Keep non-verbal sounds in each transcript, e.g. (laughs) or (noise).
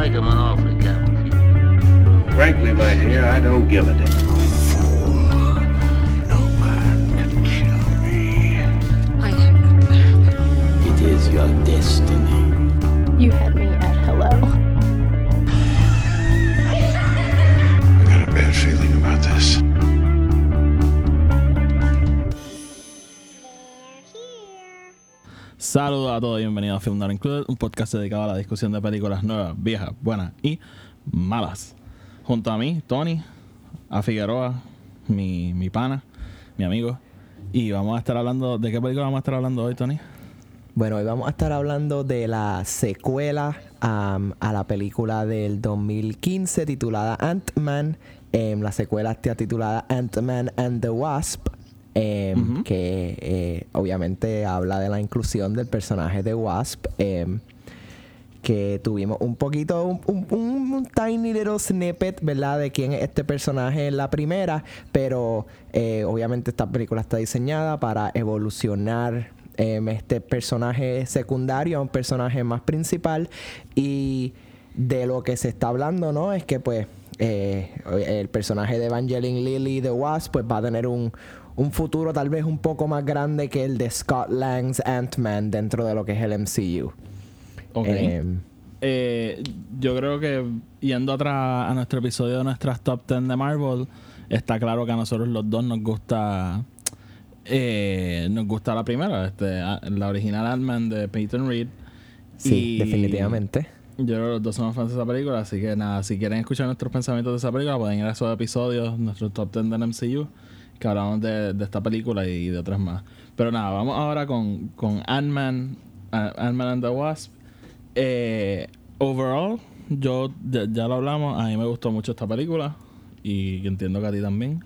make him an offer, Captain. Frankly, my dear, I don't give a damn. Saludos a todos y bienvenidos a Film Not Included, un podcast dedicado a la discusión de películas nuevas, viejas, buenas y malas. Junto a mí, Tony, a Figueroa, mi, mi pana, mi amigo. Y vamos a estar hablando, ¿de qué película vamos a estar hablando hoy, Tony? Bueno, hoy vamos a estar hablando de la secuela a la película del 2015 titulada Ant-Man. Em, la secuela está titulada Ant-Man and the Wasp, em, que eh, obviamente habla de la inclusión del personaje de Wasp. em, que tuvimos un poquito, un, un- un- un tiny little snippet, ¿verdad? De quién es este personaje en la primera, pero eh, obviamente esta película está diseñada para evolucionar em, este personaje secundario a un personaje más principal y de lo que se está hablando, ¿no? Es que pues eh, el personaje de Evangeline Lilly de Wasp pues va a tener un, un futuro tal vez un poco más grande que el de Scott Lang's Ant-Man dentro de lo que es el MCU. Ok. Em, Eh, yo creo que yendo atrás a nuestro episodio de nuestras top 10 de Marvel, está claro que a nosotros los dos nos gusta eh, nos gusta la primera, este, la original Ant-Man de Peyton Reed. sí, Y definitivamente. Yo los dos somos fans de esa película, así que nada, si quieren escuchar nuestros pensamientos de esa película, pueden ir a esos episodios, nuestros top 10 del MCU, que hablamos de, esta película y de otras más. Pero nada, vamos ahora con, con Ant-Man, Ant-Man and the Wasp. Eh, overall, yo ya, ya lo hablamos, a mí me gustó mucho esta película y entiendo que a ti también.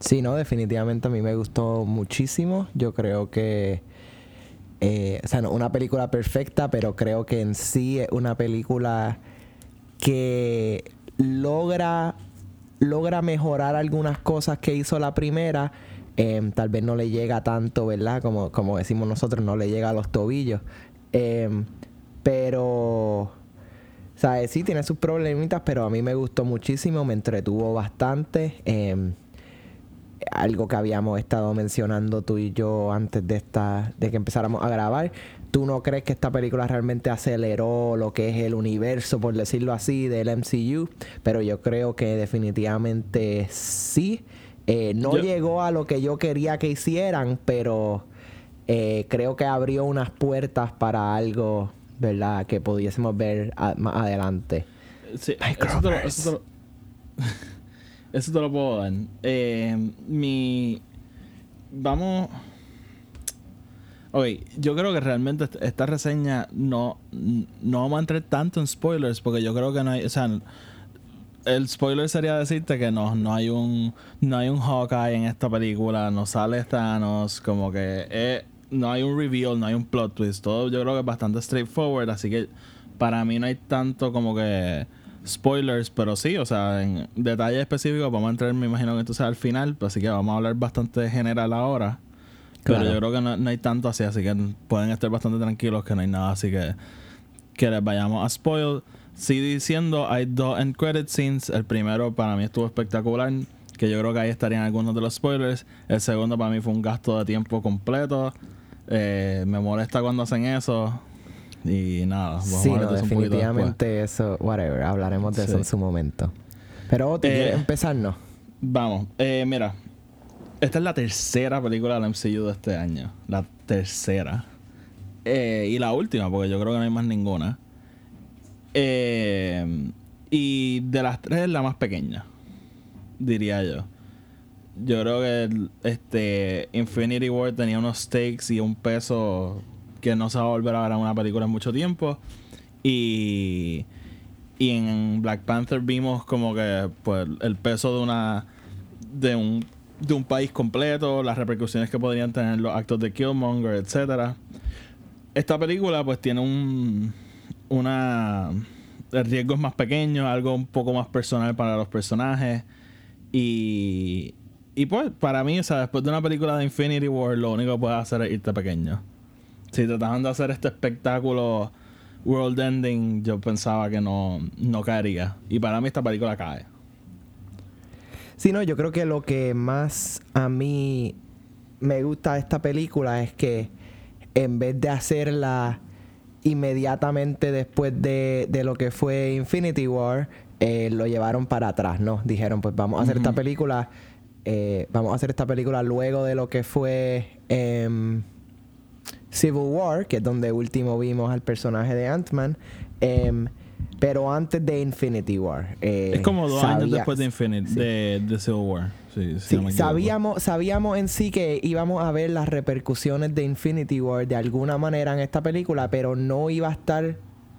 Sí, no, definitivamente a mí me gustó muchísimo. Yo creo que, eh, o sea, no una película perfecta, pero creo que en sí es una película que logra, logra mejorar algunas cosas que hizo la primera. Em, tal vez no le llega tanto, ¿verdad? Como, como decimos nosotros, no le llega a los tobillos. Em, pero... ¿Sabes? Sí, tiene sus problemitas, pero a mí me gustó muchísimo, me entretuvo bastante. Em, algo que habíamos estado mencionando tú y yo antes de esta de que empezáramos a grabar. ¿Tú no crees que esta película realmente aceleró lo que es el universo, por decirlo así, del MCU? Pero yo creo que definitivamente sí. Eh, no Yo- llegó a lo que yo quería que hicieran, pero eh, creo que abrió unas puertas para algo, ¿verdad? Que pudiésemos ver a- más adelante. Sí, eso te, lo, eso, te lo, (laughs) eso te lo puedo dar. Eh, mi. Vamos. Ok, yo creo que realmente est- esta reseña no, no vamos a entrar tanto en spoilers porque yo creo que no hay. O sea, el spoiler sería decirte que no, no hay un no hay un Hawkeye en esta película, no sale Thanos, como que eh, no hay un reveal, no hay un plot twist, todo yo creo que es bastante straightforward, así que para mí no hay tanto como que spoilers, pero sí, o sea, en detalles específicos vamos a entrar, me imagino que esto sea al final, pues así que vamos a hablar bastante general ahora. Pero yo creo que no, no hay tanto así, así que pueden estar bastante tranquilos que no hay nada así que que les vayamos a spoil. Sí diciendo, hay dos end credit scenes. El primero para mí estuvo espectacular, que yo creo que ahí estarían algunos de los spoilers. El segundo para mí fue un gasto de tiempo completo. Eh, me molesta cuando hacen eso. Y nada, vamos Sí, a no, de definitivamente eso, whatever, hablaremos de eso en su momento. Pero, ¿tú Eh, empezarnos? Vamos, eh, mira. Esta es la tercera película del MCU de este año. La tercera. Eh, y la última, porque yo creo que no hay más ninguna. Eh, y de las tres es la más pequeña, diría yo. Yo creo que el- este Infinity War tenía unos stakes y un peso que no se va a volver a ver una película en mucho tiempo. Y, y en Black Panther vimos como que pues, el peso de una de un, de un país completo, las repercusiones que podrían tener los actos de Killmonger, etcétera. Esta película pues tiene un una el riesgo es más pequeño, algo un poco más personal para los personajes y y pues para mí, o sea, después de una película de Infinity War, lo único que puedes hacer es irte pequeño. Si trataban de hacer este espectáculo world ending yo pensaba que no, no caería. Y para mí esta película cae. Sí, no, yo creo que lo que más a mí me gusta de esta película es que en vez de hacerla inmediatamente después de, de lo que fue Infinity War, eh, lo llevaron para atrás, ¿no? Dijeron, pues vamos a hacer esta película, eh, vamos a hacer esta película luego de lo que fue em, Civil War, que es donde último vimos al personaje de Ant-Man. em, pero antes de Infinity War. eh, es como dos años después de Infinite, sí. de, de Civil War. Sí, sabíamos, sabíamos en sí que íbamos a ver las repercusiones de Infinity War de alguna manera en esta película, pero no iba a estar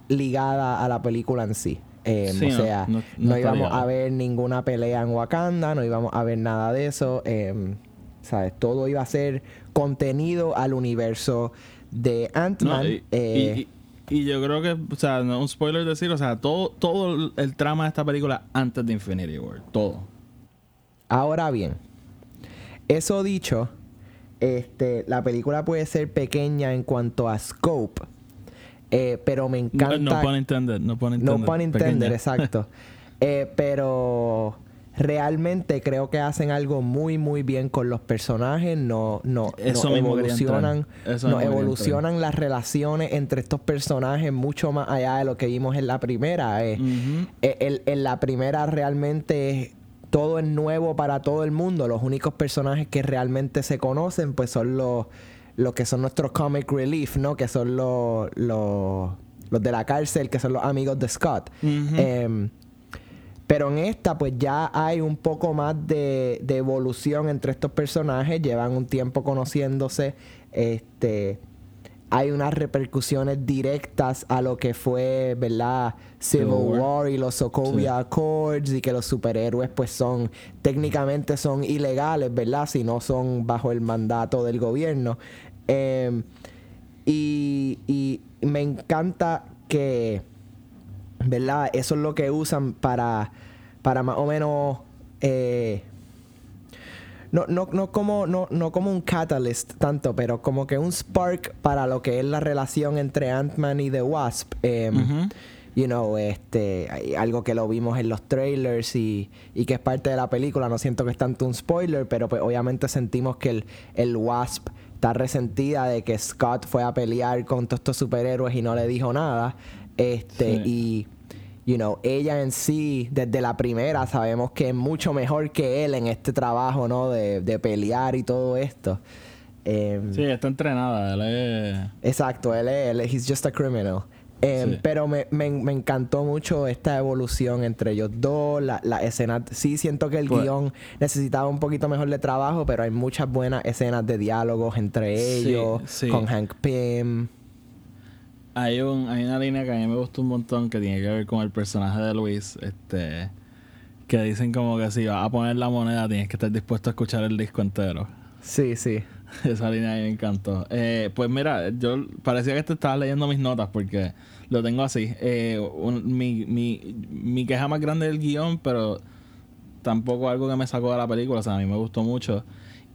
ligada a la película en sí. Eh, Sí, o no, sea, no- no, no está íbamos a ver ninguna pelea en Wakanda, no íbamos a ver nada de eso. eh, ¿sabes? Todo iba a ser contenido al universo de No, Ant-Man. y, eh, y- y- y yo creo que, o sea, no un spoiler decir, o sea, todo, todo el- trama de esta película antes de Infinity War. Todo. Ahora bien, eso dicho, este, la película puede ser pequeña en cuanto a scope, eh, pero me No, encanta. no pun intended, no pun intended. No pun intended, exacto. (laughs) Eh, pero realmente creo que hacen algo muy muy bien con los personajes. No, no, Eso no evolucionan. Eso no evolucionan las relaciones entre estos personajes mucho más allá de lo que vimos en la primera. eh. Eh, en la primera realmente todo es nuevo para todo el mundo. Los únicos personajes que realmente se conocen pues son los, los que son nuestros comic relief, ¿no? Que son los, los, los de la cárcel, que son los amigos de Scott. Pero en esta, pues ya hay un poco más de, de evolución entre estos personajes. Llevan un tiempo conociéndose. Este. Hay unas repercusiones directas a lo que fue, ¿verdad? Civil War. War y los Sokovia Accords y que los superhéroes pues son técnicamente son ilegales, ¿verdad? Si no son bajo el mandato del gobierno. Em, y, y me encanta que, ¿verdad? Eso es lo que usan para, para más o menos... eh, no, no, no, como, no, no como un catalyst tanto, pero como que un spark para lo que es la relación entre Ant-Man y The Wasp. Em. You know, este, algo que lo vimos en los trailers y, y que es parte de la película. No siento que es tanto un spoiler, pero pues obviamente sentimos que el, el Wasp está resentida de que Scott fue a pelear con todos estos superhéroes y no le dijo nada. Este, Sí. y you know, ella en sí, desde la primera, sabemos que es mucho mejor que él en este trabajo, ¿no? De, de pelear y todo esto. Em, Sí, está entrenada. Él es... Exacto, él es, él es- he's just a criminal. Em, Sí. Pero me, me- me encantó mucho esta evolución entre ellos dos, la, la escena. Sí siento que el Pues- guion necesitaba un poquito mejor de trabajo, pero hay muchas buenas escenas de diálogos entre Sí, ellos, sí. con Hank Pym. Hay, un, hay una línea que a mí me gustó un montón que tiene que ver con el personaje de Luis. Este, que dicen como que si vas a poner la moneda tienes que estar dispuesto a escuchar el disco entero. Sí, sí. (laughs) Esa línea a mí me encantó. Eh, pues mira, yo parecía que te estabas leyendo mis notas porque lo tengo así. Eh, un- mi, mi, mi queja más grande del guion, pero tampoco algo que me sacó de la película. O sea, a mí me gustó mucho.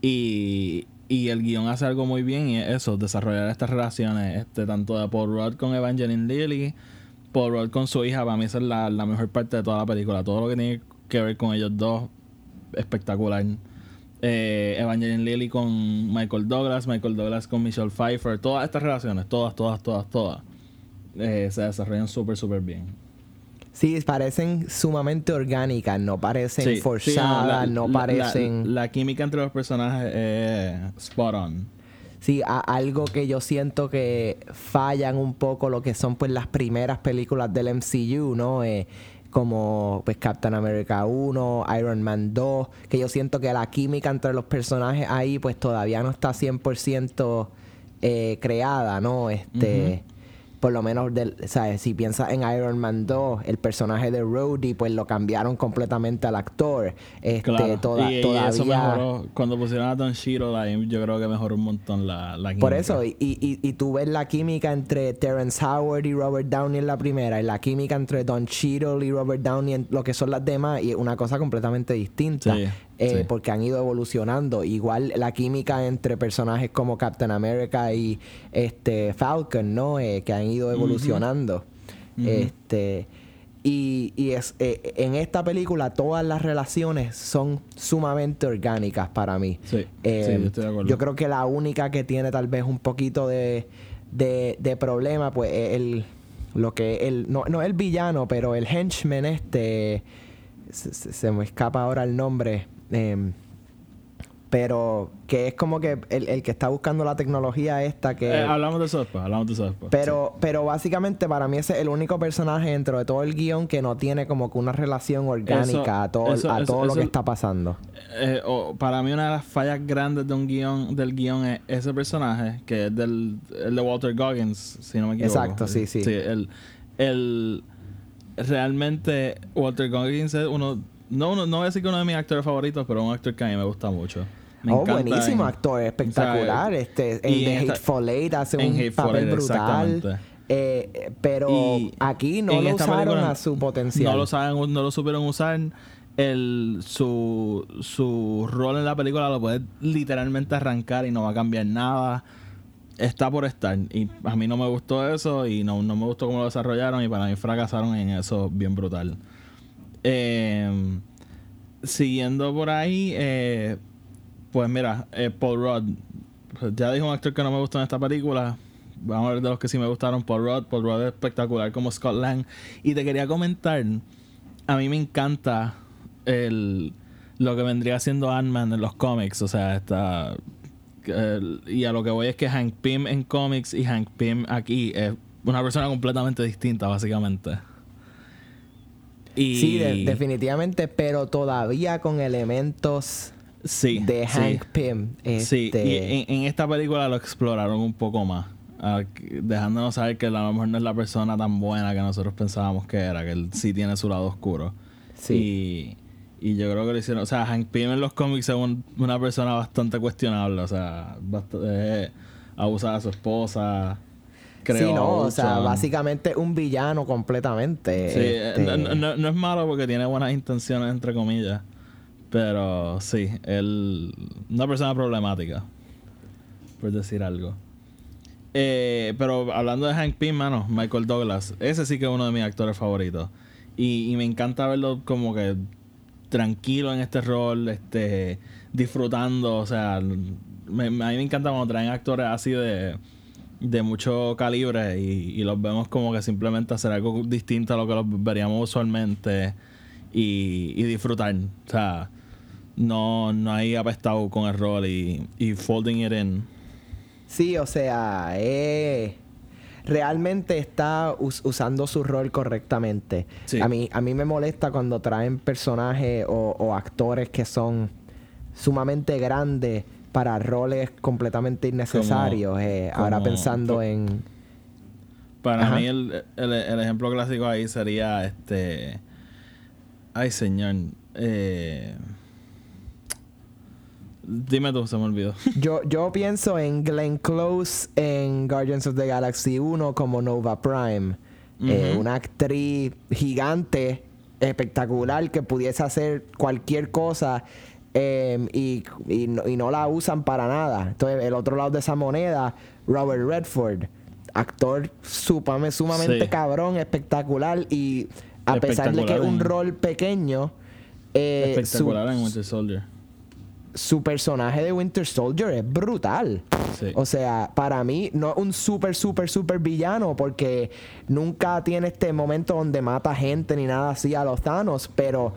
Y, y el guion hace algo muy bien y es eso, desarrollar estas relaciones, este tanto de Paul Rudd con Evangeline Lilly, Paul Rudd con su hija, para mí esa es la, la mejor parte de toda la película. Todo lo que tiene que ver con ellos dos, espectacular. Eh, Evangeline Lilly con Michael Douglas, Michael Douglas con Michelle Pfeiffer, todas estas relaciones, todas, todas, todas, todas, eh, se desarrollan súper, súper bien. Sí, parecen sumamente orgánicas, no parecen Sí, sí, forzadas, no, la- parecen... La, la química entre los personajes es spot on. Sí, a- algo que yo siento que fallan un poco lo que son pues las primeras películas del MCU, ¿no? Eh, como pues Captain America 1, Iron Man 2, que yo siento que la química entre los personajes ahí pues todavía no está 100% eh, creada, ¿no? Este... Por lo menos, del, ¿sabes? si piensas en Iron Man 2, el personaje de Rhodey, pues lo cambiaron completamente al actor. Este, Claro. toda- y, y todavía... eso mejoró. Cuando pusieron a Don Shiro, yo creo que mejoró un montón la, la Por química. eso, y, y, y tú ves la química entre Terrence Howard y Robert Downey en la primera, y la química entre Don Cheadle y Robert Downey en lo que son las demás, y es una cosa completamente distinta. Sí, eh, sí. Porque han ido evolucionando. Igual la química entre personajes como Captain America y este Falcon, ¿no? Eh, que han ido evolucionando. Este. Y, y es, eh, en esta película todas las relaciones son sumamente orgánicas para mí. Sí, sí, Eh, yo estoy de acuerdo. yo creo que la única que tiene tal vez un poquito de, de, de problema, pues es el, lo que el, no, no el villano, pero el henchman este, se, se- se me escapa ahora el nombre, em, pero que es como que el, el que está buscando la tecnología esta que... Eh, hablamos de después, hablamos de después. Pero, pero básicamente para mí ese es el único personaje dentro de todo el guion que no tiene como que una relación orgánica Eso- a todo, eso- a eso- todo lo que está pasando. Eh, o- para mí una de las fallas grandes de un guion, del guion es ese personaje, que es del el de Walter Goggins, si no me equivoco. Exacto, sí, sí. Sí, el, el realmente Walter Goggins es uno, no, uno, no voy a decir que uno de mis actores favoritos, pero un actor que a mí me gusta mucho. Me oh, encanta buenísimo en- actor, espectacular. o sea, este, en The Hateful Eight hace un Hateful papel Eight, brutal. Eh, eh, pero Y aquí no lo usaron película a su potencial. No lo saben, no lo supieron usar. El, su, su rol en la película lo puede literalmente arrancar y no va a cambiar nada. Está por estar. Y a mí no me gustó eso y no, no me gustó cómo lo desarrollaron y para mí fracasaron en eso bien brutal. Eh, siguiendo por ahí, eh, pues mira, eh, Paul Rudd. Pues Ya dijo un actor que no me gustó en esta película. Vamos a ver de los que sí me gustaron. Paul Rudd. Paul Rudd es espectacular como Scott Lang. Y te quería comentar, a mí me encanta el, lo que vendría siendo Ant-Man en los cómics. O sea, está... y a lo que voy es que Hank Pym en cómics y Hank Pym aquí es una persona completamente distinta, básicamente. Y Sí, de- definitivamente, pero todavía con elementos sí, de sí. Hank Pym. Sí, Este, y en, en esta película lo exploraron un poco más. dejándonos saber que a lo mejor no es la persona tan buena que nosotros pensábamos que era, que él sí tiene su lado oscuro. sí. Y, y yo creo que lo hicieron. O sea, Hank Pym en los cómics es un- una persona bastante cuestionable. O sea, bast- eh, abusa de su esposa. Creo, sí, no, o sea, básicamente un villano completamente. Sí, eh, este, no- no- no es malo porque tiene buenas intenciones, entre comillas. Pero sí, él. Una persona problemática. Por decir algo. Eh, pero hablando de Hank Pym, mano, Michael Douglas. Ese sí que es uno de mis actores favoritos. Y, y me encanta verlo como que tranquilo en este rol, este disfrutando. O sea, me- a mí me encanta cuando traen actores así de, de mucho calibre y, los vemos como que simplemente hacer algo distinto a lo que los veríamos usualmente y disfrutar. O sea, no, no hay apestado con el rol y, y folding it in. Sí, o sea, eh, realmente está us- usando su rol correctamente. Sí. A, mí, a mí me molesta cuando traen personajes o, o actores que son sumamente grandes para roles completamente innecesarios. eh, ahora pensando en... Para Ajá. mí el, el- el ejemplo clásico ahí sería este... Ay, señor. Eh, dime tú, se me olvidó. Yo, yo pienso en Glenn Close en Guardians of the Galaxy 1 como Nova Prime. Eh, una actriz gigante, espectacular, que pudiese hacer cualquier cosa eh, y, y no, y no la usan para nada. Entonces, el otro lado de esa moneda, Robert Redford, actor supame- sumamente Sí. cabrón, espectacular y a pesar de que es un rol pequeño, eh, su- Espectacular en Winter Soldier. Su personaje de Winter Soldier es brutal. Sí. O sea, para mí no es un súper, súper, súper villano porque nunca tiene este momento donde mata gente ni nada así a los Thanos, pero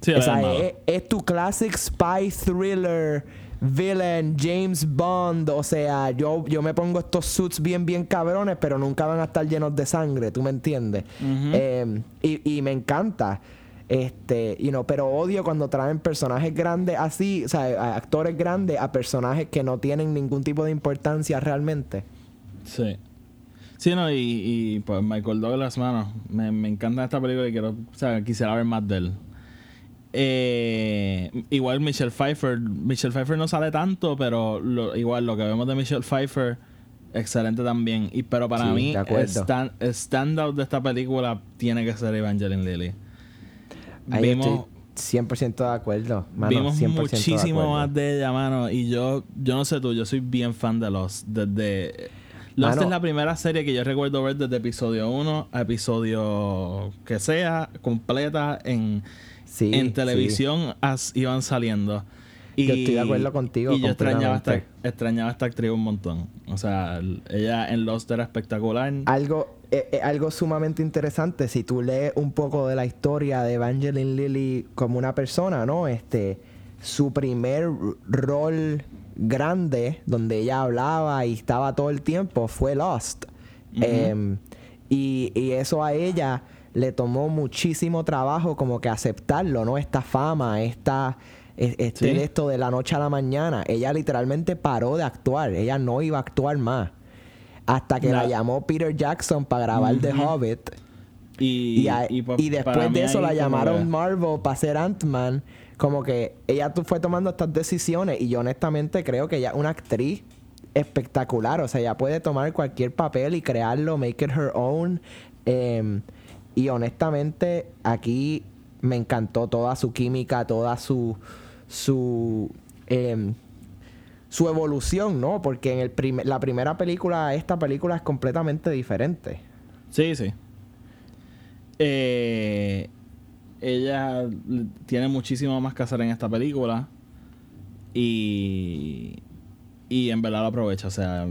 Sí, o es sea, es, es tu classic spy thriller villain James Bond, o sea, yo, yo me pongo estos suits bien, bien cabrones, pero nunca van a estar llenos de sangre, ¿tú me entiendes? Eh, y, y me encanta. Este, you know, pero odio cuando traen personajes grandes así, o sea, actores grandes a personajes que no tienen ningún tipo de importancia realmente. Sí. Sí, no, y, y pues Michael Douglas, mano, me, me encanta esta película y quiero, o sea, quisiera ver más de él. Eh, igual Michelle Pfeiffer, Michelle Pfeiffer no sale tanto, pero lo- igual lo que vemos de Michelle Pfeiffer, excelente también. Y pero para Sí, mí, el, stand, el standout de esta película tiene que ser Evangeline Lilly. Ahí Vimos, estoy 100% de acuerdo. Mano, vimos 100% de muchísimo más de ella, mano. Y yo, yo no sé tú, yo soy bien fan de los, desde Lost Mano. es la primera serie que yo recuerdo ver desde episodio 1 a episodio que sea, completa en, Sí, en sí. televisión as iban saliendo. Y, Yo estoy de acuerdo contigo Y yo extrañaba esta, extrañaba esta actriz un montón. O sea, el- ella en Lost era espectacular. Algo, eh, eh, algo sumamente interesante, si tú lees un poco de la historia de Evangeline Lilly como una persona, ¿no? Este, su primer rol grande, donde ella hablaba y estaba todo el tiempo, fue Lost. Em, y, y eso a ella le tomó muchísimo trabajo como que aceptarlo, ¿no? Esta fama, esta... e- Este Sí. esto de la noche a la mañana. Ella literalmente paró de actuar. Ella no iba a actuar más. Hasta que la, La- llamó Peter Jackson para grabar The Hobbit. Y, Y, a- y, y después de eso la llamaron Marvel para ser Ant-Man. Como que ella fue tomando estas decisiones. Y yo honestamente creo que ella es una actriz espectacular. O sea, ella puede tomar cualquier papel y crearlo, make it her own. Em, y honestamente, aquí me encantó toda su química, toda su. su. em, su evolución, ¿no? Porque en el prim- la primera película, esta película es completamente diferente. Sí, sí. Eh, ella tiene muchísimo más que hacer en esta película. Y. Y en verdad lo aprovecha. O sea,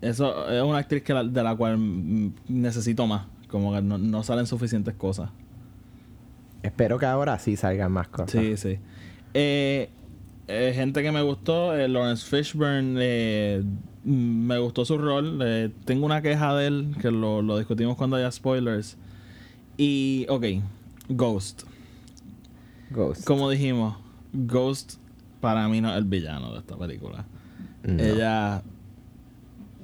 eso es una actriz que la- de la cual necesito más. Como que no, no salen suficientes cosas. Espero que ahora sí salgan más cosas. Sí, sí. Eh, eh, gente que me gustó, eh, Lawrence Fishburne, eh, mm, me gustó su rol. eh, tengo una queja de él, que lo, lo discutimos cuando haya spoilers. Y, ok, Ghost. Ghost. Como dijimos, Ghost para mí no es el villano de esta película. No. Ella.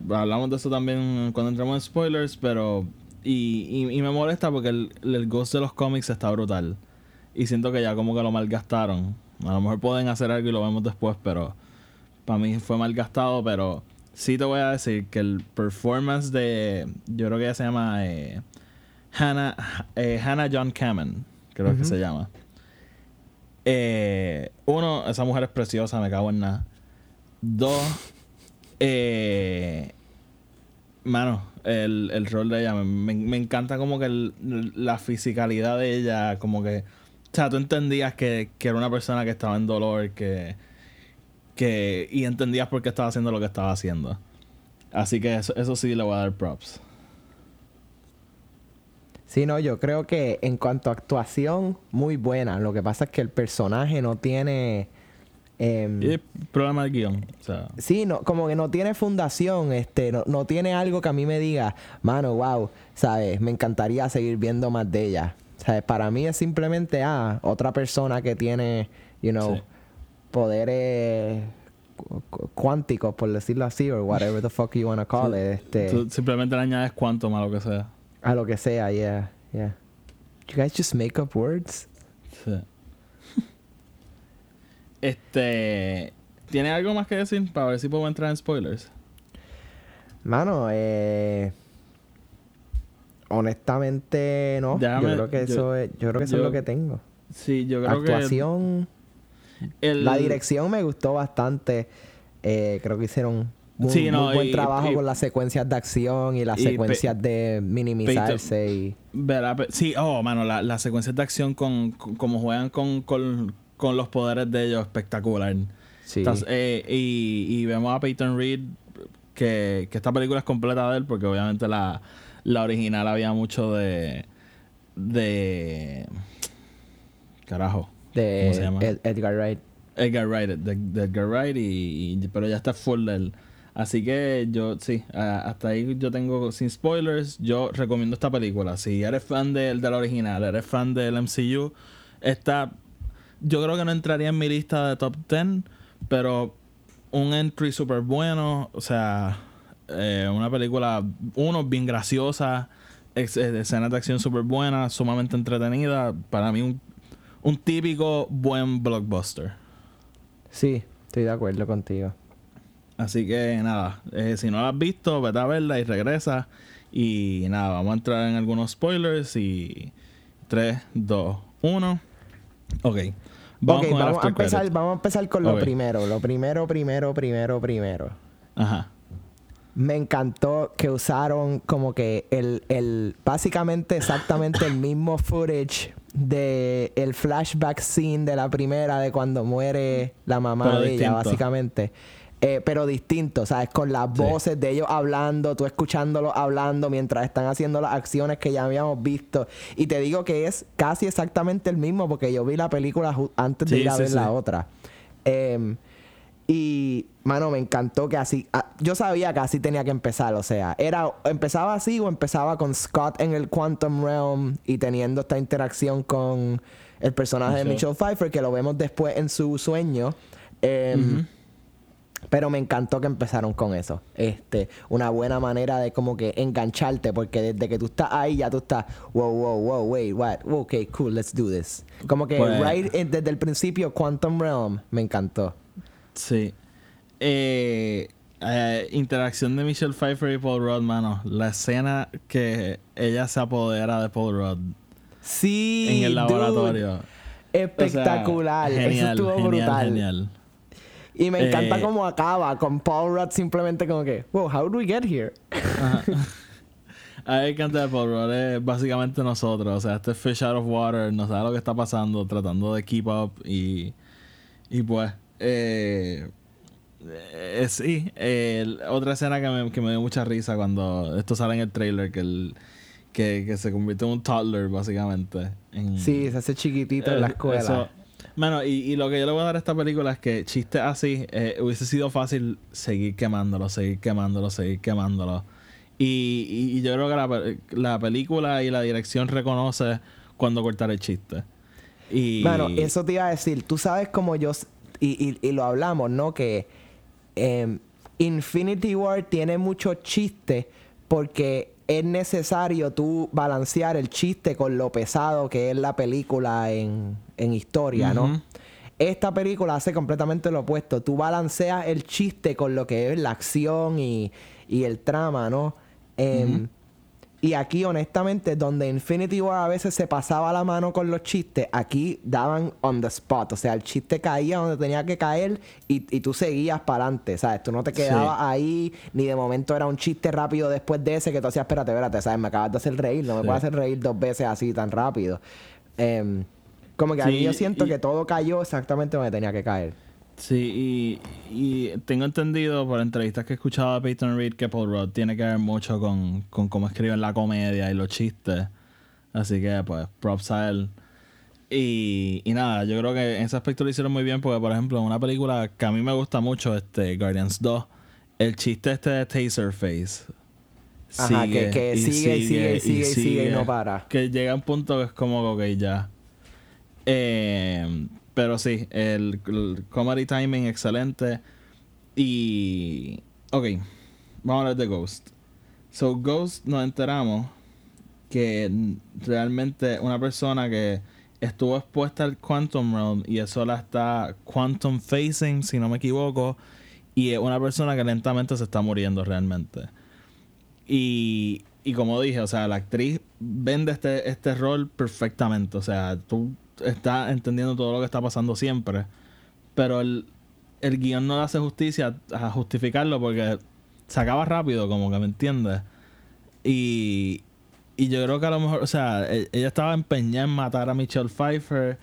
Hablamos de eso también cuando entramos en spoilers, pero. Y, y, y me molesta porque el, el Ghost de los cómics está brutal. Y siento que ya como que lo malgastaron. A lo mejor pueden hacer algo y lo vemos después, pero. Para mí fue malgastado, pero. Sí te voy a decir que el performance de. Yo creo que ella se llama. eh, Hannah, eh, Hannah John Kamen, creo que se llama. Eh, uno, esa mujer es preciosa, me cago en nada. Dos, eh, mano, el, el rol de ella, me, me- me encanta como que el- la fisicalidad de ella, como que, o sea, tú entendías que, que era una persona que estaba en dolor, que, que, y entendías por qué estaba haciendo lo que estaba haciendo. Así que eso, eso sí le voy a dar props. Sí, no, yo creo que en cuanto a actuación, muy buena. Lo que pasa es que el personaje no tiene. em, el problema del guion, o sea, Sí, no, como que no tiene fundación, este, no, no tiene algo que a mí me diga, mano, wow, ¿sabes? Me encantaría seguir viendo más de ella. ¿Sabes? Para mí es simplemente, ah, otra persona que tiene, you know, Sí. poderes cu- cu- cuánticos, por decirlo así, o whatever the fuck you wanna call it, este, tú simplemente le añades cuánto más lo que sea. a lo que sea, yeah, yeah. You guys just make up words? Sí. Este. ¿Tiene algo más que decir para ver si puedo entrar en spoilers? Mano, eh... Honestamente, no. Yo creo que yo- eso es, yo creo que eso yo- es lo que tengo. Sí, yo creo Actuación. que. el- La dirección me gustó bastante. Eh, creo que hicieron muy, Sí, no, muy buen y- trabajo y- con las secuencias de acción y las y pe- secuencias de minimizarse y Verá, pe- sí, oh, mano, la- las secuencias de acción con, con- como juegan con, con, con los poderes de ellos, espectacular. sí. Eh, y, y vemos a Peyton Reed, que, que esta película es completa de él, porque obviamente la, la original había mucho de. de. Carajo. de ¿cómo se llama? Ed- Edgar Wright. Edgar Wright, de, de Edgar Wright, y, y- pero ya está full de él. Así que yo, sí, hasta ahí yo tengo, sin spoilers, yo recomiendo esta película. Si eres fan del de la original, eres fan del MCU, esta, yo creo que no entraría en mi lista de top 10, pero un entry súper bueno, o sea, eh, una película, uno, bien graciosa, eh, escenas de acción súper buenas, sumamente entretenida, para mí un, un típico buen blockbuster. Sí, estoy de acuerdo contigo. Así que nada, eh, si no la has visto, vete a verla y regresa. Y nada, vamos a entrar en algunos spoilers y 3, 2, 1. Ok. Vamos ok, con el vamos a, empezar, vamos a empezar con lo primero. Lo primero, primero, primero, primero. Ajá. Me encantó que usaron como que el, el básicamente exactamente el mismo footage de el flashback scene de la primera de cuando muere la mamá Pero de ella básicamente Eh, pero distinto, ¿sabes? Con las Sí. voces de ellos hablando, tú escuchándolos hablando mientras están haciendo las acciones que ya habíamos visto. Y te digo que es casi exactamente el mismo porque yo vi la película antes de Sí, ir a sí, ver la otra. Em, y, mano, me encantó que así. ah, yo sabía que así tenía que empezar. O sea, era empezaba así o empezaba con Scott en el Quantum Realm y teniendo esta interacción con el personaje de Michelle. Pfeiffer, que lo vemos después en su sueño. Em. Pero me encantó que empezaron con eso. Este, una buena manera de como que engancharte, porque desde que tú estás ahí ya tú estás, wow, wow, wow, wait, what, okay, cool, let's do this. Como que Pues- right desde el principio, Quantum Realm, me encantó. Sí. Eh, eh, interacción de Michelle Pfeiffer y Paul Rudd, mano. La escena que ella se apodera de Paul Rudd Sí, en el dude, laboratorio. espectacular. O sea, genial, eso estuvo genial, brutal. Genial. Y me encanta Eh, cómo acaba con Paul Rudd simplemente como que, wow, how did we get here? (laughs) A mí me encanta de Paul Rudd es básicamente nosotros. O sea, este fish out of water, no sabe lo que está pasando, tratando de keep up y, y pues, eh, eh, sí. eh, otra escena que me, que me dio mucha risa cuando esto sale en el trailer, que, el, que, que se convierte en un toddler básicamente. En, Sí, se hace chiquitito en la escuela. eso- Mano, y, y lo que yo le voy a dar a esta película es que chistes así eh, hubiese sido fácil seguir quemándolo, seguir quemándolo, seguir quemándolo. Y, y- y yo creo que la, la película y la dirección reconoce cuando cortar el chiste. Y, Mano, eso te iba a decir. Tú sabes como yo... Y, y- y lo hablamos, ¿no? Que em, Infinity War tiene mucho chiste porque es necesario tú balancear el chiste con lo pesado que es la película en, en historia, ¿no? Esta película hace completamente lo opuesto. Tú balanceas el chiste con lo que es la acción y, y el trama, ¿no? Em, Y aquí, honestamente, donde Infinity War a veces se pasaba la mano con los chistes, aquí daban on the spot. O sea, el chiste caía donde tenía que caer y, y tú seguías para adelante, ¿sabes? Tú no te Sí. quedabas ahí, ni de momento era un chiste rápido después de ese que tú hacías, espérate, espérate, ¿sabes? Me acabas de hacer reír, no me Sí. puedes hacer reír dos veces así tan rápido. Em, como que a mí Sí, yo siento y- que todo cayó exactamente donde tenía que caer. Sí, y, y tengo entendido por entrevistas que he escuchado a Peyton Reed que Paul Rudd tiene que ver mucho con, con cómo escriben la comedia y los chistes. Así que, pues, props a él. Y, y nada, yo creo que en ese aspecto lo hicieron muy bien porque, por ejemplo, en una película que a mí me gusta mucho, este Guardians 2, el chiste este de Taserface. Ajá, que- que sigue y sigue y sigue y sigue y no para. Que llega un punto que es como, ok, ya. Eh, pero sí, el, comedy timing excelente. Y. Ok, vamos a hablar de Ghost. So, Ghost nos enteramos que realmente una persona que estuvo expuesta al Quantum Realm y eso la está Quantum Facing, si no me equivoco, y es una persona que lentamente se está muriendo realmente. Y, y como dije, o sea, la actriz vende este, este rol perfectamente. O sea, tú estás entendiendo todo lo que está pasando siempre. Pero el, el guion no le hace justicia a justificarlo porque se acaba rápido, como que me entiendes. Y, y yo creo que a lo mejor, o sea, e- ella estaba empeñada en matar a Michelle Pfeiffer.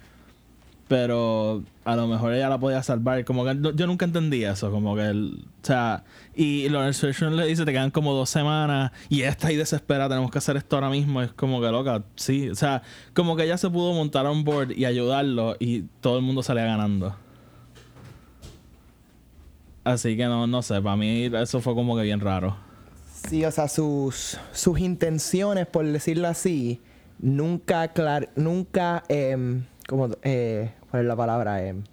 Pero a lo mejor ella la podía salvar. Como que yo nunca entendí eso. Como que el, o sea, y Lawrence Fishburne le dice: Te quedan como dos semanas. Y ella está ahí desesperada. Tenemos que hacer esto ahora mismo. Es como que loca, sí. O sea, como que ella se pudo montar on board y ayudarlo. Y todo el mundo salía ganando. Así que no, no sé. Para mí eso fue como que bien raro. Sí, o sea, sus, sus intenciones, por decirlo así, nunca, clar nunca, em, ¿cómo, eh, ¿cuál es la palabra? Em,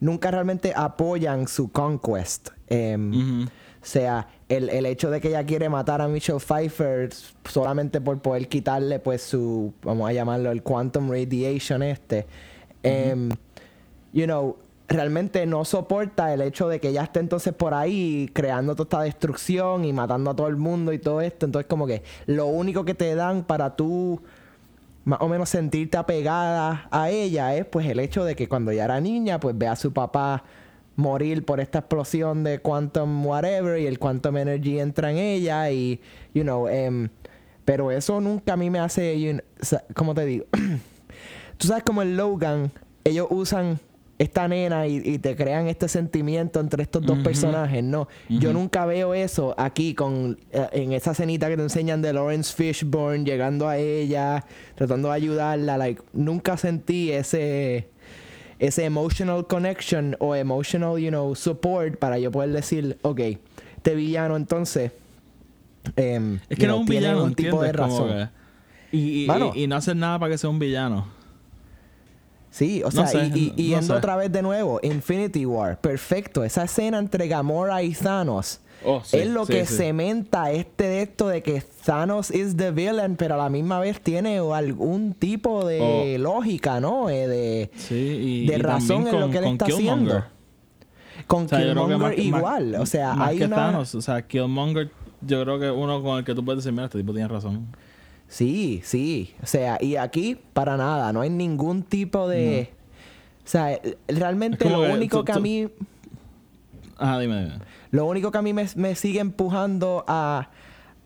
nunca realmente apoyan su conquest. Em. O sea, el, el hecho de que ella quiere matar a Michelle Pfeiffer solamente por poder quitarle, pues, su, vamos a llamarlo, el quantum radiation este, em, you know, realmente no soporta el hecho de que ella esté entonces por ahí creando toda esta destrucción y matando a todo el mundo y todo esto. Entonces, como que lo único que te dan para tú más o menos sentirte apegada a ella es pues el hecho de que cuando ella era niña, pues ve a su papá morir por esta explosión de quantum whatever y el quantum energy entra en ella y, you know, em, pero eso nunca a mí me hace, you ¿cómo te digo? (clears throat) Tú sabes como en Logan, ellos usan esta nena y, y te crean este sentimiento entre estos dos personajes, ¿no? Yo nunca veo eso aquí con eh, en esa cenita que te enseñan de Lawrence Fishburne llegando a ella, tratando de ayudarla, like nunca sentí ese ese emotional connection o emotional, you know, support para yo poder decir, ok, este villano entonces em, Es que no es un villano, un tipo de razón. que- y, y, Mano. y- y no hacer nada para que sea un villano. Sí, o No sea, sé, y, y- y no yendo sé. otra vez de nuevo, Infinity War, perfecto. Esa escena entre Gamora y Thanos Oh, sí, es lo sí, que sí. cementa este de esto de que Thanos is the villain, pero a la misma vez tiene algún tipo de Oh. lógica, ¿no? Eh, de, Sí, y, de razón en lo que él está Killmonger. haciendo. Con O sea, Killmonger más igual. más- o sea, más hay que una... Thanos, o sea, Killmonger, yo creo que uno con el que tú puedes decir, mira, este tipo tiene razón. Sí, sí. O sea, y aquí para nada, no hay ningún tipo de... O sea, realmente Es como lo que único tú- que a mí... Ajá, dime, dime. Lo único que a mí me, me sigue empujando a,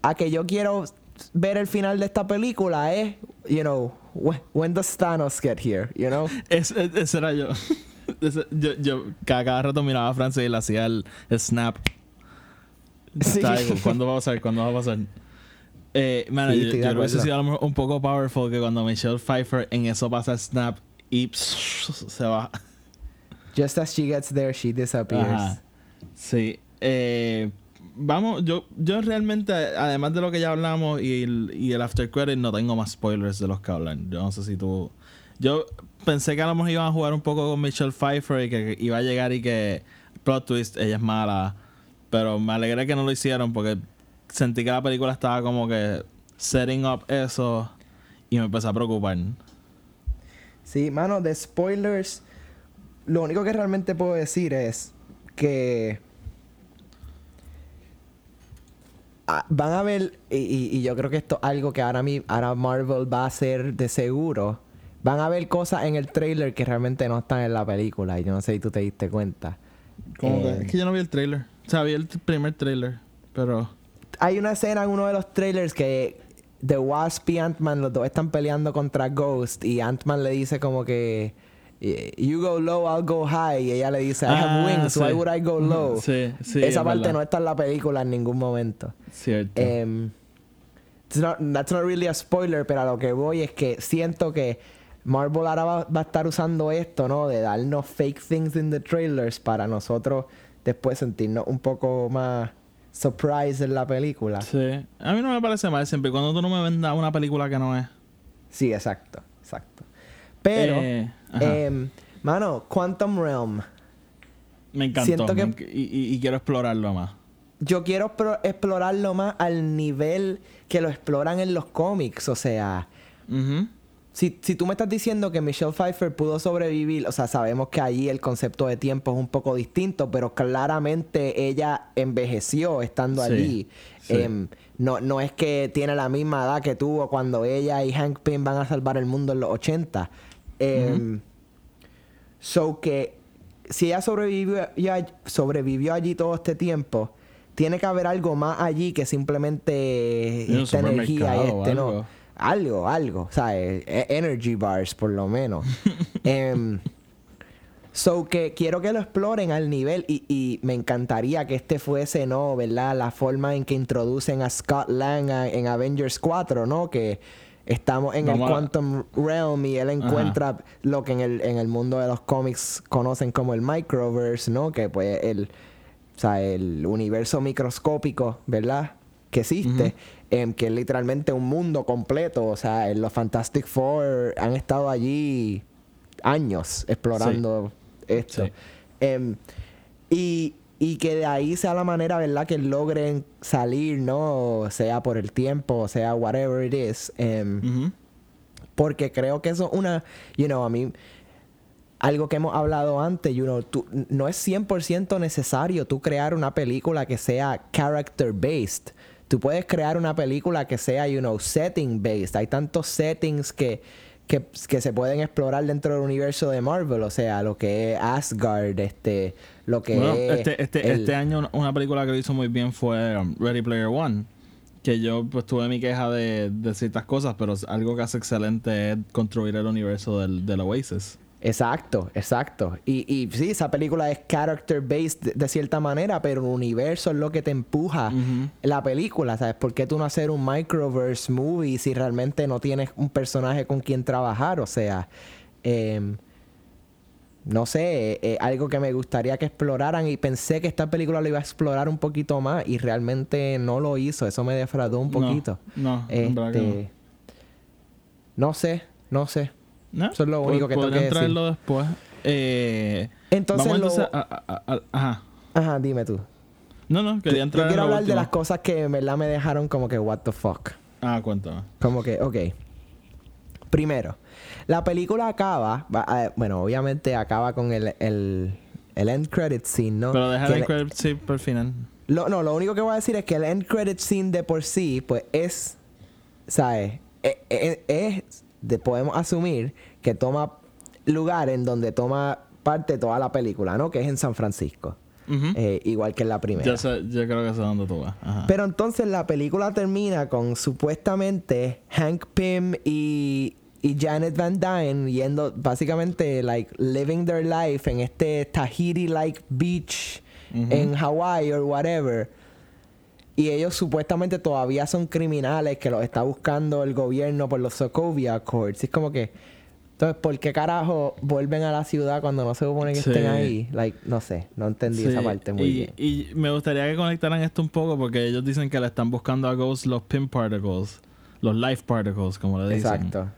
a que yo quiero ver el final de esta película es, you know, when, when does Thanos get here, you know? (laughs) Es- es- ese era yo. (laughs) Ese- yo, yo cada, cada rato miraba a Francis y le hacía el, el snap. Sí. (laughs) ¿Cuándo va a pasar? ¿Cuándo va a pasar? Eh, man, Sí, yo, creo que hubiese acuerdo. sido a lo mejor un poco powerful que cuando Michelle Pfeiffer en eso pasa el snap y se va. (laughs) Just as she gets there, she disappears. Ajá. Sí. Eh, vamos, yo, yo realmente, además de lo que ya hablamos y el, y el after credit, no tengo más spoilers de los que hablan. Yo no sé si tú. Yo pensé que a lo mejor iban a jugar un poco con Michelle Pfeiffer y que iba a llegar y que plot twist, ella es mala. Pero me alegré que no lo hicieron porque sentí que la película estaba como que setting up eso y me empecé a preocupar. Sí, mano, de spoilers, lo único que realmente puedo decir es que ah, van a ver, y, y- y yo creo que esto es algo que ahora, mi, ahora Marvel va a hacer de seguro, van a ver cosas en el trailer que realmente no están en la película, y yo no sé si tú te diste cuenta. Eh, que, es que yo no vi el trailer. O sea, vi el primer trailer, pero... hay una escena en uno de los trailers que The Wasp y Ant-Man, los dos están peleando contra Ghost y Ant-Man le dice como que You go low, I'll go high. Y ella le dice, I have Ah, wings, sí. why would I go low? Sí, sí. Esa es parte verdad. no está en la película en ningún momento. Cierto. Em, it's not- that's not really a spoiler, pero a lo que voy es que siento que Marvel ahora va, va a estar usando esto, ¿no? De darnos fake things in the trailers para nosotros después sentirnos un poco más surprise en la película. sí. A mí no me parece mal siempre cuando tú no me vendas una película que no es. Sí, exacto, exacto. Pero, Eh, em, mano, Quantum Realm. me encantó. siento que- me y, quiero explorarlo más. Yo quiero pro- explorarlo más al nivel que lo exploran en los cómics. O sea, Ujú. Si, si tú me estás diciendo que Michelle Pfeiffer pudo sobrevivir, o sea, sabemos que allí el concepto de tiempo es un poco distinto, pero claramente ella envejeció estando Sí, allí. sí. Em, no, no es que tiene la misma edad que tuvo cuando ella y Hank Pym van a salvar el mundo en los 80. Em, So que si ella sobrevivió, ya- sobrevivió allí todo este tiempo, tiene que haber algo más allí que simplemente esta energía y este no. Algo. Algo, ¿sabes? E- Energy bars, por lo menos. (laughs) Em, so que quiero que lo exploren al nivel y, y me encantaría que este fuese, ¿no? ¿Verdad? La forma en que introducen a Scott Lang a- en Avengers 4, ¿no? Que estamos en Vamos el a- Quantum Realm y él encuentra lo que en el, en el mundo de los cómics conocen como el Microverse, ¿no? Que pues el, o sea, el universo microscópico, ¿verdad? Que existe, em, que es literalmente un mundo completo. O sea, en los Fantastic Four han estado allí años explorando esto. Sí. Em, y, y que de ahí sea la manera, ¿verdad? Que logren salir, ¿no? Sea por el tiempo, sea whatever it is. em, porque creo que eso es una, you know, a mí, algo que hemos hablado antes, you know, tú- no es 100% necesario tú crear una película que sea character based. Tú puedes crear una película que sea, you know, setting based. Hay tantos settings que, que, que se pueden explorar dentro del universo de Marvel, o sea, lo que es Asgard, este, lo que Bueno, es este, este, el- este año una- una película que lo hizo muy bien fue um, Ready Player One. Que yo pues tuve mi queja de, de ciertas cosas, pero algo que hace excelente es construir el universo del, del Oasis. Exacto, exacto. Y, y sí, esa película es character based de, de cierta manera, pero el universo es lo que te empuja la película. ¿Sabes? ¿Por qué tú no hacer un microverse movie si realmente no tienes un personaje con quien trabajar? O sea, em, no sé, eh, algo que me gustaría que exploraran y pensé que esta película lo iba a explorar un poquito más y realmente no lo hizo. Eso me defraudó un No, poquito. No, que Este, no sé, no sé. No. eso es lo único que tengo que decir. traerlo después. Eh, Entonces, vamos lo- a- a- a- ajá. Ajá, dime tú. No, no, quería Yo entrar en quiero hablar de las cosas que en verdad me dejaron como que what the fuck. Ah, cuéntame. Como que, ok. Primero, la película acaba, bueno, obviamente acaba con el, el, el end credit scene, ¿no? Pero deja el le- credit sí, por el final. lo, no, lo único que voy a decir es que el end credit scene de por sí, pues es, ¿sabes? Es, es- es- de- podemos asumir que toma lugar en donde toma parte toda la película, ¿no? Que es en San Francisco. Eh, igual que en la primera. yo, sé, yo creo que sé dónde tú vas. Ajá. Pero entonces la película termina con supuestamente Hank Pym y, y Janet Van Dyne yendo básicamente like living their life en este Tahiti like beach en Hawaii or whatever. Y ellos supuestamente todavía son criminales que los está buscando el gobierno por los Sokovia Accords. Es como que entonces, ¿por qué carajo vuelven a la ciudad cuando no se supone que Sí. estén ahí? Like, no sé, no entendí esa Sí, parte muy y, bien. y me gustaría que conectaran esto un poco porque ellos dicen que le están buscando a Ghost los pin particles, los life particles, como le dicen. Exacto.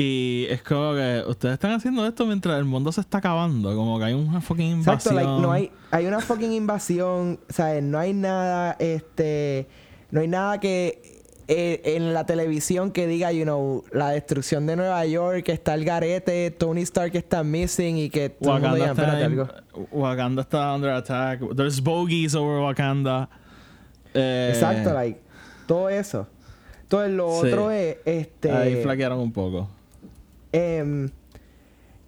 Y es como que ustedes están haciendo esto mientras el mundo se está acabando, como que hay una fucking Exacto, invasión. like, no hay, hay una fucking invasión, ¿sabes? No hay nada, este, no hay nada que eh, en la televisión que diga, you know, la destrucción de Nueva York, está el garete, Tony Stark está missing y que todo el mundo Wakanda diga, está, espérate, en- algo. Wakanda está under attack. There's bogeys over Wakanda. Eh, Exacto, like, todo eso. Entonces lo Sí. otro es, este, Ahí flaquearon un poco. Em,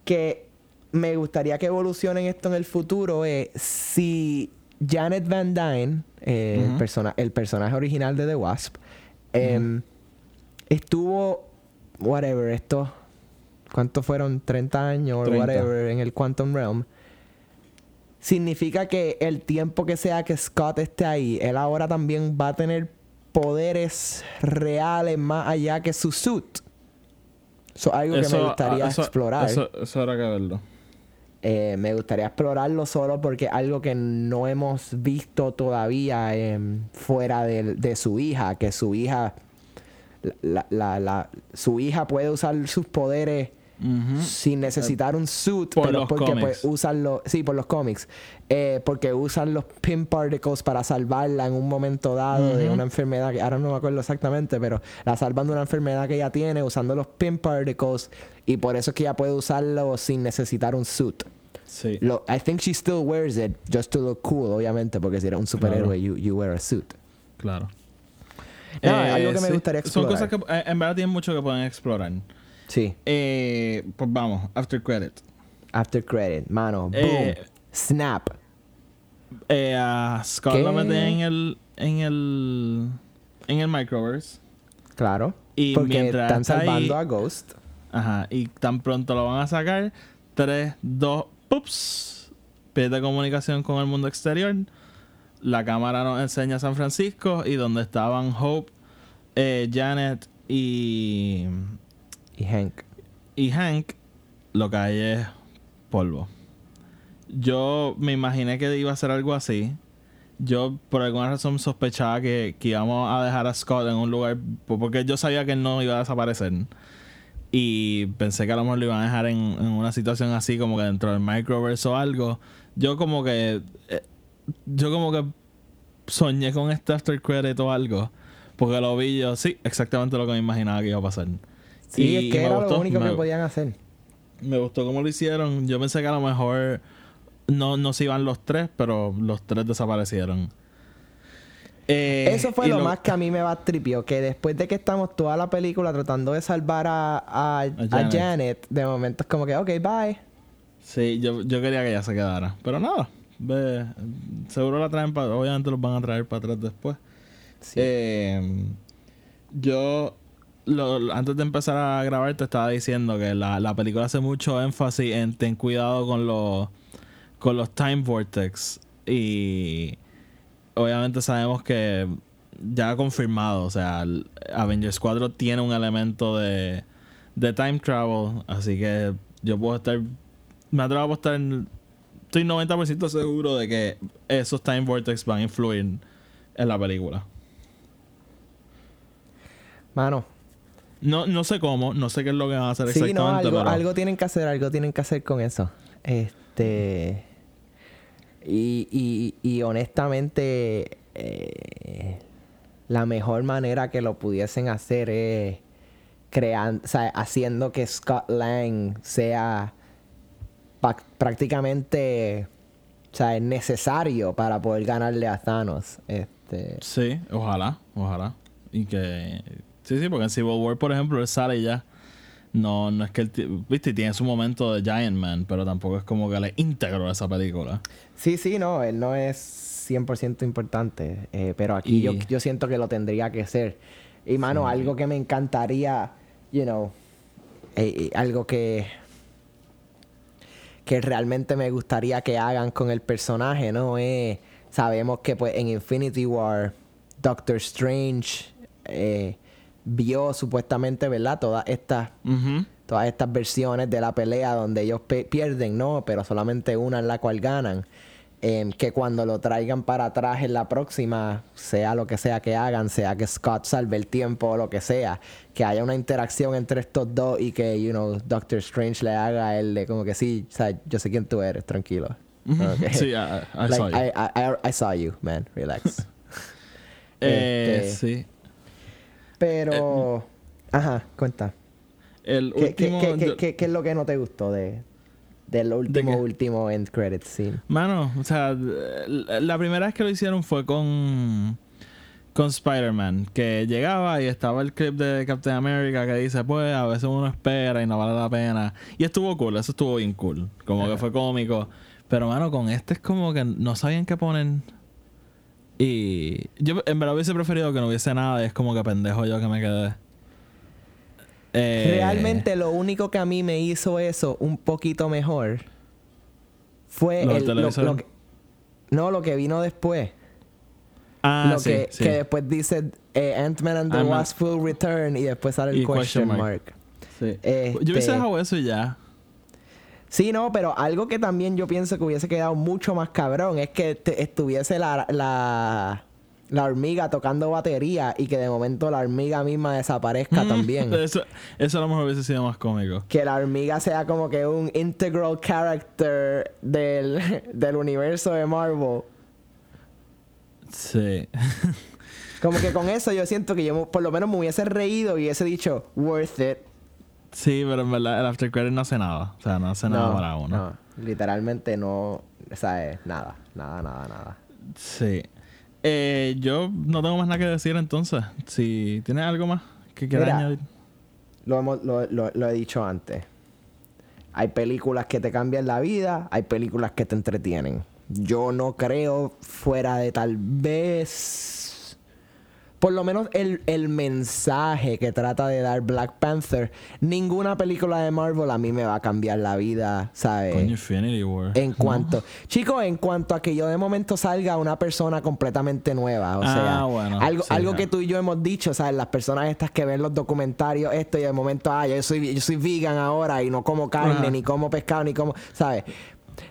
que me gustaría que evolucionen esto en el futuro es si Janet Van Dyne, eh, el, persona- el personaje original de The Wasp, em, estuvo, whatever, esto, ¿cuántos fueron? 30 años o 30. whatever en el Quantum Realm. Significa que el tiempo que sea que Scott esté ahí, él ahora también va a tener poderes reales más allá que su suit. Eso es algo que me gustaría eso- explorar. Eso, eso era que verlo. Eh, me gustaría explorarlo solo porque es algo que no hemos visto todavía em, fuera de, de su hija, que su hija, la, la- la- su hija puede usar sus poderes Sin necesitar un suit, por pero los porque cómics. pues, usan los, sí, por los cómics, Eh, porque usan los pin particles para salvarla en un momento dado de una enfermedad que ahora no me acuerdo exactamente, pero la salvan de una enfermedad que ella tiene usando los pin particles y por eso es que ella puede usarlo sin necesitar un suit. Sí. Lo, I think she still wears it just to look cool, obviamente, porque si eres un superhéroe, Claro. you, you wear a suit. Claro. Nada, algo que me gustaría Son explorar. cosas que eh, en verdad tienen mucho que pueden explorar. Sí. Eh, pues vamos, after credit. After credit, mano, boom, Eh, snap. Eh, a Scott ¿Qué? lo meten en el, en el, en el microverse. Claro. Y porque mientras están está salvando ahí- a Ghost. Ajá. Y tan pronto lo van a sacar. 3, 2, ups. Pierde comunicación con el mundo exterior. La cámara nos enseña San Francisco y donde estaban Hope, eh, Janet y, Y Hank. y Hank, lo que hay es polvo. Yo me imaginé que iba a ser algo así. Yo por alguna razón sospechaba que, que íbamos a dejar a Scott en un lugar, porque yo sabía que él no iba a desaparecer. Y pensé que a lo mejor lo iban a dejar en, en una situación así, como que dentro del microverse o algo. Yo como que... eh, yo como que soñé con este after credit o algo. Porque lo vi yo, sí, exactamente lo que me imaginaba que iba a pasar. Sí, Y- es que era gustó, lo único me- que podían hacer. me gustó cómo lo hicieron. Yo pensé que a lo mejor no, no se iban los tres, pero los tres desaparecieron. Eh, Eso fue lo, más que a mí me va tripio, que después de que estamos toda la película tratando de salvar a, a, a Janet. Janet. de momento es como que, ok, bye. Sí, yo, yo quería que ella se quedara. Pero nada, ve, seguro la traen para... Obviamente los van a traer para atrás después. Eh, yo, antes de empezar a grabar, te estaba diciendo que la, la película hace mucho énfasis en ten cuidado con los, con los time vortex. Y obviamente sabemos que ya confirmado, o sea, Avengers 4 tiene un elemento de, de time travel. Así que yo puedo estar, me atrevo a apostar, estoy 90% seguro de que esos time vortex van a influir en la película. Mano, No, no sé cómo, no sé qué es lo que van a hacer sí, no, exactamente, algo, pero algo tienen que hacer, algo tienen que hacer con eso. Este. Y, y, y honestamente, eh, la mejor manera que lo pudiesen hacer es creando, o sea, haciendo que Scott Lang sea prácticamente o sea, es necesario para poder ganarle a Thanos. Este, sí, ojalá, ojalá. Y que sí, sí, porque en Civil War, por ejemplo, él sale y ya no, no es que él, viste, tiene su momento de Giant Man, pero tampoco es como que le íntegro a esa película. Sí, sí, no, él no es 100% importante, eh, pero aquí Y- yo, yo siento que lo tendría que ser. Y mano, algo que me encantaría, you know, eh, eh, algo que que realmente me gustaría que hagan con el personaje, ¿no? Es, sabemos que pues en Infinity War Doctor Strange eh, vio supuestamente, ¿verdad? Todas estas todas estas versiones de la pelea donde ellos pierden, ¿no? Pero solamente una en la cual ganan. Em, que cuando lo traigan para atrás en la próxima, sea lo que sea que hagan, sea que Scott salve el tiempo o lo que sea, que haya una interacción entre estos dos y que, you know, Doctor Strange le haga a él de como que sí, o sea, yo sé quién tú eres, tranquilo. Ujú. Ok. (laughs) Sí, I, I Like, saw you. I, I- I- I saw you, man, relax. (laughs) Eh, este- sí. Pero, ajá, cuenta. El ¿Qué, último. qué- qué- yo- qué- qué es lo que no te gustó de del último, último end credit scene? Mano, o sea, la primera vez que lo hicieron fue con con Spider-Man, que llegaba y estaba el clip de Captain America que dice, pues a veces uno espera y no vale la pena. Y estuvo cool, eso estuvo bien cool, como que fue cómico. Pero mano, con este es como que no sabían qué poner. Y yo en verdad hubiese preferido que no hubiese nada y es como que pendejo yo que me quedé. Eh, Realmente lo único que a mí me hizo eso un poquito mejor fue ¿Lo del el, lo- televisor? lo que- no lo que vino después. Ah, lo sí, que, sí. que después dice eh, Ant-Man and the Wasp will return y después sale el Y question, question mark. mark. Sí. Este- Yo hubiese dejado eso y ya. Sí, no, pero algo que también yo pienso que hubiese quedado mucho más cabrón es que te- estuviese la, la, la hormiga tocando batería y que de momento la hormiga misma desaparezca también. (laughs) Eso, eso a lo mejor hubiese sido más cómico. que la hormiga sea como que un integral character del, (laughs) del universo de Marvel. Sí. (laughs) Como que con eso yo siento que yo por lo menos me hubiese reído y hubiese dicho worth it. Sí, pero en verdad el after credit no hace nada. O sea, no hace nada para uno. no, literalmente no, o sea, eh, nada, nada, nada, nada. Sí. Eh, yo no tengo más nada que decir entonces. Si tienes algo más que quieras añadir. Lo, hemos- lo, lo- lo he dicho antes. Hay películas que te cambian la vida, hay películas que te entretienen. Yo no creo fuera de tal vez... Por lo menos el, el mensaje que trata de dar Black Panther, ninguna película de Marvel a mí me va a cambiar la vida, ¿sabes? Coño, Infinity War. En cuanto, chicos, en cuanto a que yo de momento salga una persona completamente nueva, o Ah, sea, bueno, algo, sí, algo que tú y yo hemos dicho, ¿sabes? Las personas estas que ven los documentarios, esto y de momento, ah, yo soy, yo soy vegan ahora y no como carne, ni como pescado, ni como, ¿sabes?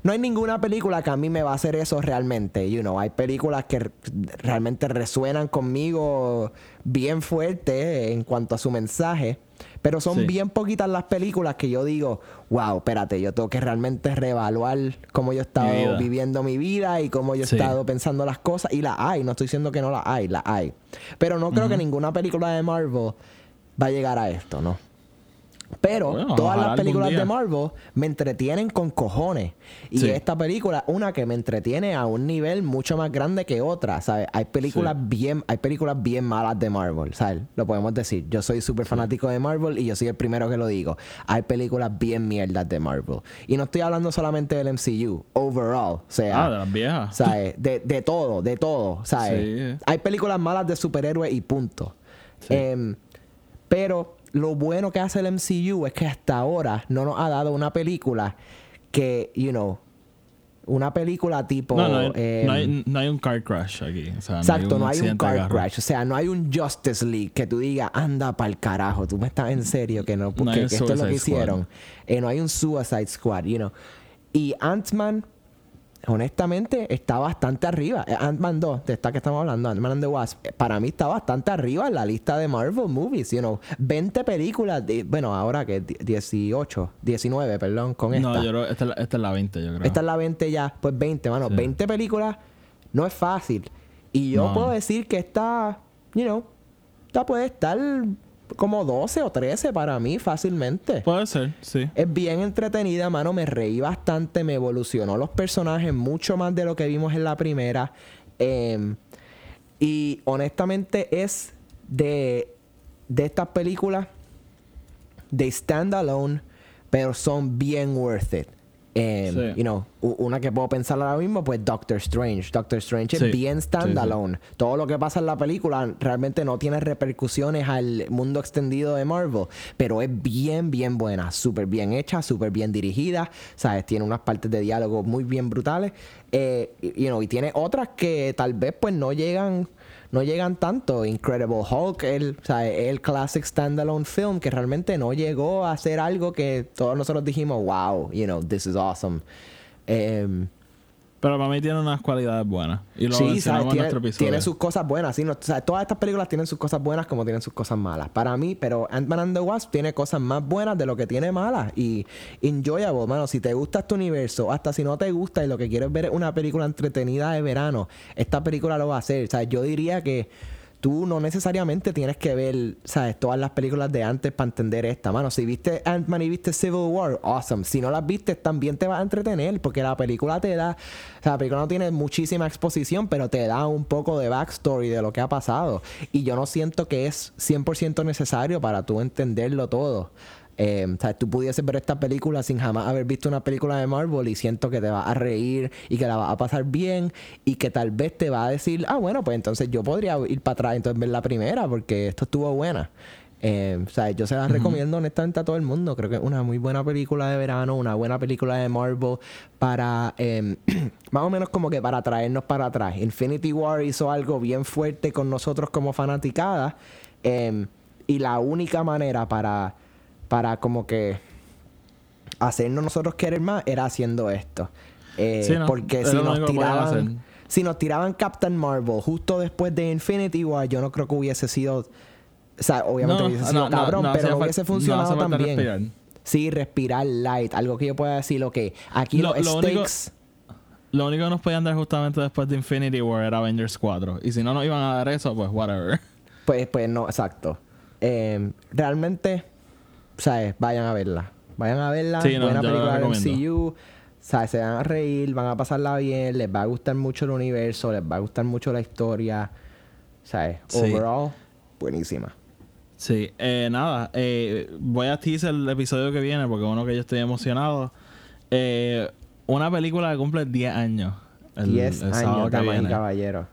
No hay ninguna película que a mí me va a hacer eso realmente, you know. Hay películas que realmente resuenan conmigo bien fuerte en cuanto a su mensaje, pero son Sí. bien poquitas las películas que yo digo, wow, espérate, yo tengo que realmente reevaluar cómo yo he estado Mi viviendo mi vida y cómo yo he Sí. estado pensando las cosas. Y la hay, no estoy diciendo que no la hay, la hay. Pero no creo que ninguna película de Marvel va a llegar a esto, ¿no? Pero Bueno, todas las películas de Marvel me entretienen con cojones. Y Sí. esta película, una que me entretiene a un nivel mucho más grande que otra, ¿sabes? Hay películas Sí. bien, hay películas bien malas de Marvel, ¿sabes? Lo podemos decir. Yo soy súper fanático de Marvel y yo soy el primero que lo digo. Hay películas bien mierdas de Marvel. Y no estoy hablando solamente del MCU, overall. O sea, Ah, de las viejas. ¿sabes? De, de todo, de todo, ¿sabes? Sí. Hay películas malas de superhéroes y punto. Sí. Em, pero lo bueno que hace el MCU es que hasta ahora no nos ha dado una película que, you know, una película tipo... No, no hay, em, no, hay, no hay un car crash aquí. O sea, Exacto, no hay un car crash. O sea, no hay un Justice League que tú digas, anda para el carajo. Tú me estás en serio que no, porque que esto es lo que hicieron. Eh, no hay un Suicide Squad, you know. Y Ant-Man, honestamente, está bastante arriba. Eh, Ant-Man 2, de esta que estamos hablando, Ant-Man and the Wasp, eh, para mí está bastante arriba en la lista de Marvel movies, you know. 20 películas, de, bueno, ahora que 18, 19, perdón, con esta. No, yo creo esta, esta es la 20, yo creo. Esta es la 20 ya, pues 20, mano. Sí. 20 películas no es fácil. Y yo No. puedo decir que esta, you know, esta puede estar como 12 o 13 para mí fácilmente. Puede ser, sí. Es bien entretenida, mano. Me reí bastante. Me evolucionó los personajes mucho más de lo que vimos en la primera. Em, y honestamente es de, de estas películas de stand alone, pero son bien worth it. Em, Sí. you know, una que puedo pensar ahora mismo, pues Doctor Strange. Doctor Strange Sí. es bien Sí, standalone. Todo lo que pasa en la película realmente no tiene repercusiones al mundo extendido de Marvel, pero es bien, bien buena, súper bien hecha, súper bien dirigida, ¿sabes? Tiene unas partes de diálogo muy bien brutales, eh, y- you know, y tiene otras que tal vez pues no llegan no llegan tanto. Incredible Hulk, el, o sea, el classic standalone film que realmente no llegó a ser algo que todos nosotros dijimos, wow, you know, this is awesome. Em, Pero para mí tiene unas cualidades buenas. Y lo sí, ¿sabes? en Tiene, nuestro episodio. tiene sus cosas buenas. ¿sí? No, o sea, todas estas películas tienen sus cosas buenas como tienen sus cosas malas. Para mí, pero Ant-Man and the Wasp tiene cosas más buenas de lo que tiene malas. Y enjoyable, mano. Si te gusta este universo, hasta si no te gusta y lo que quieres ver es una película entretenida de verano, esta película lo va a hacer. O sea, yo diría que tú no necesariamente tienes que ver, ¿sabes? Todas las películas de antes para entender esta, mano. Si viste Ant-Man y viste Civil War, awesome. Si no las viste, también te va a entretener porque la película te da, o sea, la película no tiene muchísima exposición, pero te da un poco de backstory de lo que ha pasado. Y yo no siento que es 100% necesario para tú entenderlo todo. Eh, o sea, tú pudieses ver esta película sin jamás haber visto una película de Marvel y siento que te vas a reír y que la vas a pasar bien y que tal vez te va a decir, ah, bueno, pues entonces yo podría ir para atrás entonces ver la primera porque esto estuvo buena. Eh, o sea, yo se la recomiendo honestamente a todo el mundo. Creo que es una muy buena película de verano, una buena película de Marvel para, eh, (clears throat) más o menos como que para traernos para atrás. Infinity War hizo algo bien fuerte con nosotros como fanaticada eh, y la única manera para para como que hacernos nosotros querer más era haciendo esto. Eh, Sí, no, porque si lo nos único que tiraban si nos tiraban Captain Marvel justo después de Infinity War, yo no creo que hubiese sido o sea, obviamente hubiese sido cabrón, pero hubiese funcionado también. respirar. Sí, respirar light, algo que yo pueda decir, ok, aquí Lo- los lo único- stakes Lo único que nos podían dar justamente después de Infinity War era Avengers 4. Y si no nos iban a dar eso, pues whatever. Pues, pues no, exacto. Eh, realmente, ¿sabes? Vayan a verla. Vayan a verla. Sí, no, Buena película de. MCU. ¿Sabes? Se van a reír, van a pasarla bien, les va a gustar mucho el universo, les va a gustar mucho la historia. ¿Sabes? Sí. Overall, buenísima. Sí, eh, nada, eh, voy a teaser el episodio que viene porque uno que yo estoy emocionado. Eh, una película que cumple 10 años. el- 10 el sábado años, damas y caballeros.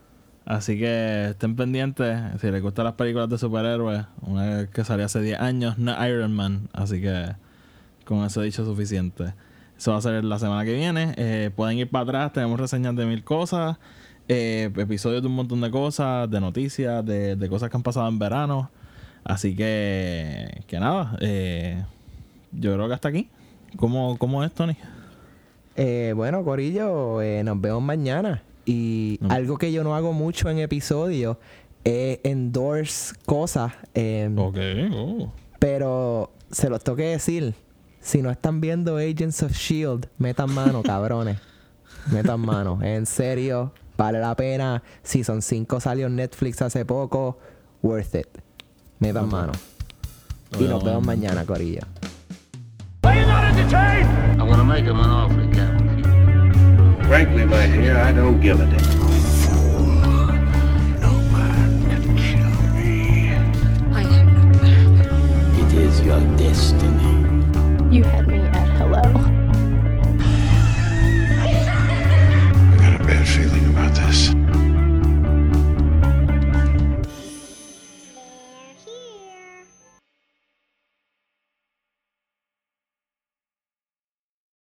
Así que estén pendientes. Si les gustan las películas de superhéroes, una que salió hace 10 años, no Iron Man. Así que con eso dicho suficiente. Eso va a ser la semana que viene. Eh, pueden ir para atrás, tenemos reseñas de mil cosas, eh, episodios de un montón de cosas, de noticias, de, de cosas que han pasado en verano. Así que, que nada, eh, yo creo que hasta aquí. ¿Cómo, cómo es, Tony? Eh, bueno, Corillo, nos vemos mañana. Y No. algo que yo no hago mucho en episodios es endorse cosas. eh, Ok, oh. Pero se los tengo que decir. Si no están viendo Agents of Shield, metan mano, (laughs) cabrones. Metan mano. En serio, vale la pena. Season 5 salió en Netflix hace poco. Worth it. Metan mano. Y nos vemos vemos en- mañana, Corillo. I'm gonna make him an offer. Frankly, my dear, I don't give a damn. No man can kill me. I am. It is your destiny. You had